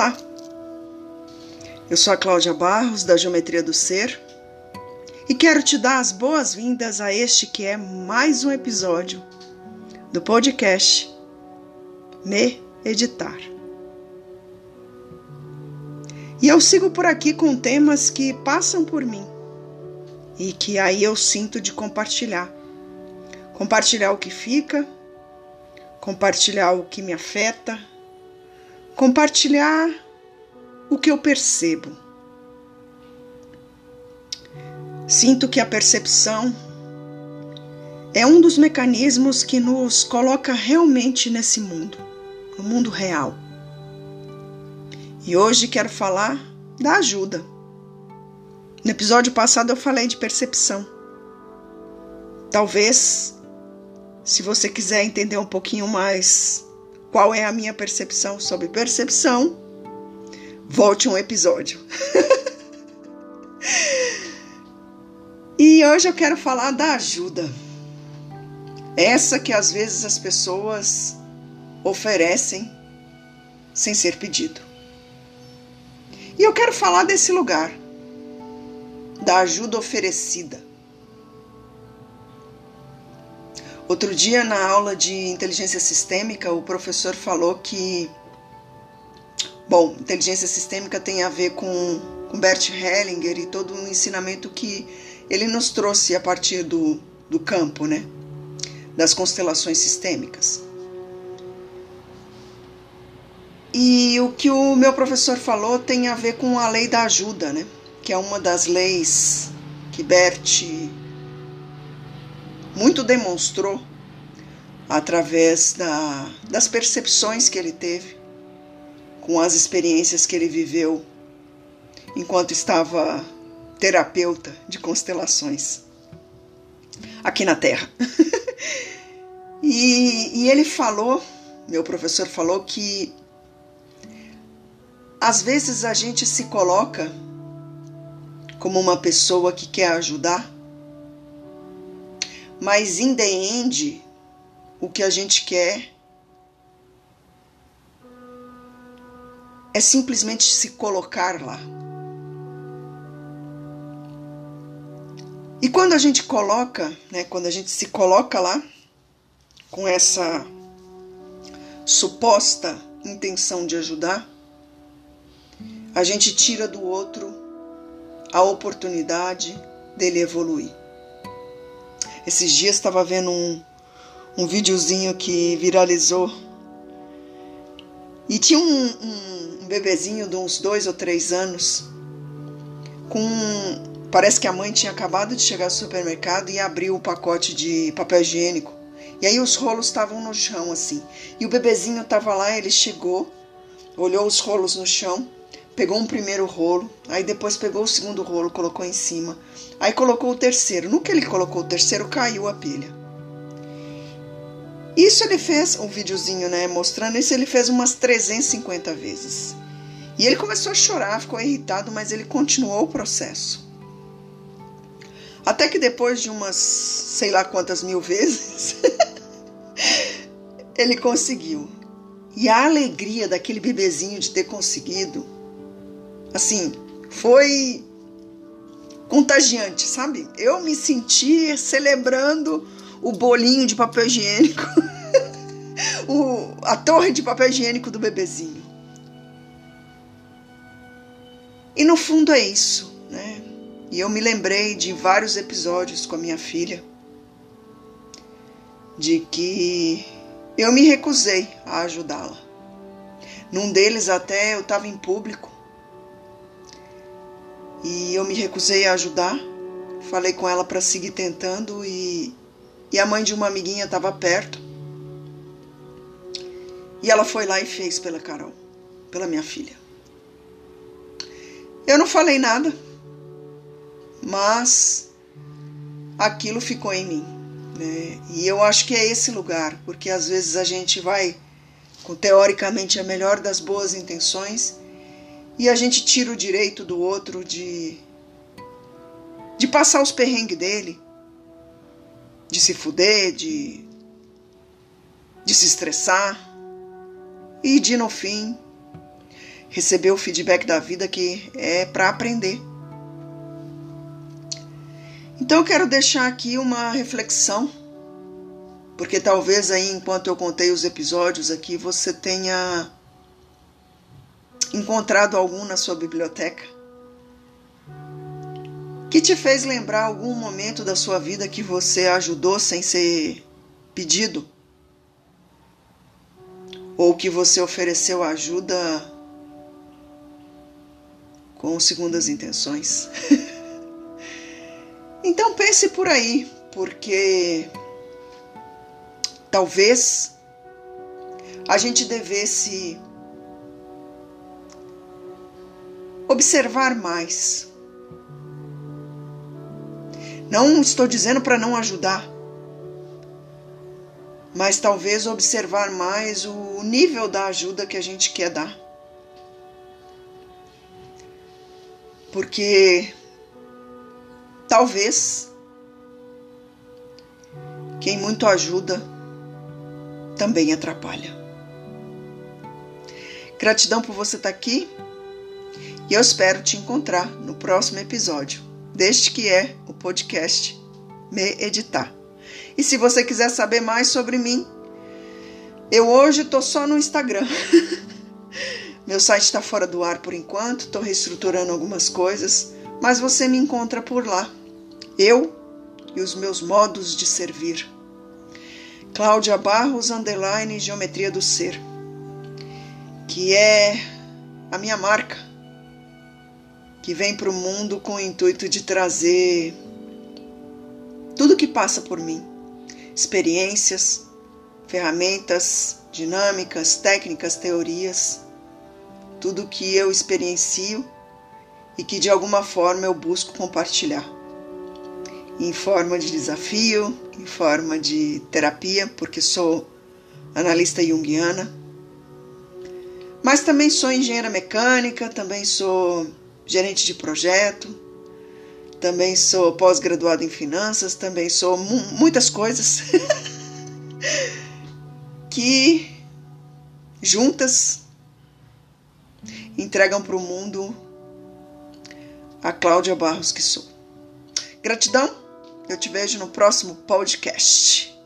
Olá, eu sou a Cláudia Barros, da Geometria do Ser, e quero te dar as boas-vindas a este que é mais um episódio do podcast Me Editar. E eu sigo por aqui com temas que passam por mim e que aí eu sinto de compartilhar. Compartilhar o que fica, compartilhar o que me afeta, compartilhar o que eu percebo. Sinto que a percepção é um dos mecanismos que nos coloca realmente nesse mundo, no mundo real. E hoje quero falar da ajuda. No episódio passado eu falei de percepção. Talvez, se você quiser entender um pouquinho mais qual é a minha percepção sobre percepção, volte um episódio. e hoje eu quero falar da ajuda. Essa que às vezes as pessoas oferecem sem ser pedido. E eu quero falar desse lugar, da ajuda oferecida. Outro dia, na aula de inteligência sistêmica, o professor falou que. Bom, inteligência sistêmica tem a ver com, com Bert Hellinger e todo o ensinamento que ele nos trouxe a partir do, do campo, né? Das constelações sistêmicas. E o que o meu professor falou tem a ver com a lei da ajuda, né? Que é uma das leis que Bert muito demonstrou através da, das percepções que ele teve, com as experiências que ele viveu enquanto estava terapeuta de constelações aqui na Terra. e, e ele falou, meu professor falou que às vezes a gente se coloca como uma pessoa que quer ajudar, mas in the end, o que a gente quer é simplesmente se colocar lá. E quando a gente coloca, né, quando a gente se coloca lá com essa suposta intenção de ajudar, a gente tira do outro a oportunidade dele evoluir. Esses dias estava vendo um, um videozinho que viralizou. E tinha um, um, um bebezinho de uns dois ou três anos com parece que a mãe tinha acabado de chegar ao supermercado e abriu o pacote de papel higiênico. E aí os rolos estavam no chão assim. E o bebezinho estava lá ele chegou olhou os rolos no chão pegou um primeiro rolo, aí depois pegou o segundo rolo, colocou em cima, aí colocou o terceiro. No que ele colocou o terceiro, caiu a pilha. Isso ele fez, um videozinho, né, mostrando isso, ele fez umas 350 vezes. E ele começou a chorar, ficou irritado, mas ele continuou o processo. Até que depois de umas, sei lá quantas mil vezes, ele conseguiu. E a alegria daquele bebezinho de ter conseguido Assim, foi contagiante, sabe? Eu me senti celebrando o bolinho de papel higiênico, o, a torre de papel higiênico do bebezinho. E no fundo é isso, né? E eu me lembrei de vários episódios com a minha filha, de que eu me recusei a ajudá-la. Num deles até eu estava em público e eu me recusei a ajudar. Falei com ela para seguir tentando e, e a mãe de uma amiguinha estava perto. E ela foi lá e fez pela Carol, pela minha filha. Eu não falei nada, mas aquilo ficou em mim. Né? E eu acho que é esse lugar, porque às vezes a gente vai com teoricamente a melhor das boas intenções e a gente tira o direito do outro de de passar os perrengues dele, de se fuder, de de se estressar e de no fim receber o feedback da vida que é para aprender. Então eu quero deixar aqui uma reflexão, porque talvez aí enquanto eu contei os episódios aqui você tenha encontrado algum na sua biblioteca que te fez lembrar algum momento da sua vida que você ajudou sem ser pedido ou que você ofereceu ajuda com segundas intenções. então pense por aí, porque talvez a gente devesse observar mais. Não estou dizendo para não ajudar, mas talvez observar mais o nível da ajuda que a gente quer dar. Porque talvez quem muito ajuda também atrapalha. Gratidão por você estar aqui e eu espero te encontrar no próximo episódio deste que é o podcast Me Editar. E se você quiser saber mais sobre mim, eu hoje estou só no Instagram. Meu site está fora do ar por enquanto, estou reestruturando algumas coisas, mas você me encontra por lá. Eu e os meus modos de servir. Cláudia Barros, underline Geometria do Ser, que é a minha marca, que vem para o mundo com o intuito de trazer tudo que passa por mim. Experiências, ferramentas, dinâmicas, técnicas, teorias, tudo que eu experiencio e que de alguma forma eu busco compartilhar. Em forma de desafio, em forma de terapia, porque sou analista junguiana, mas também sou engenheira mecânica, também sou gerente de projeto, também sou pós-graduada em finanças, também sou muitas coisas que juntas entregam para o mundo a Cláudia Barros que sou. Gratidão, eu te vejo no próximo podcast.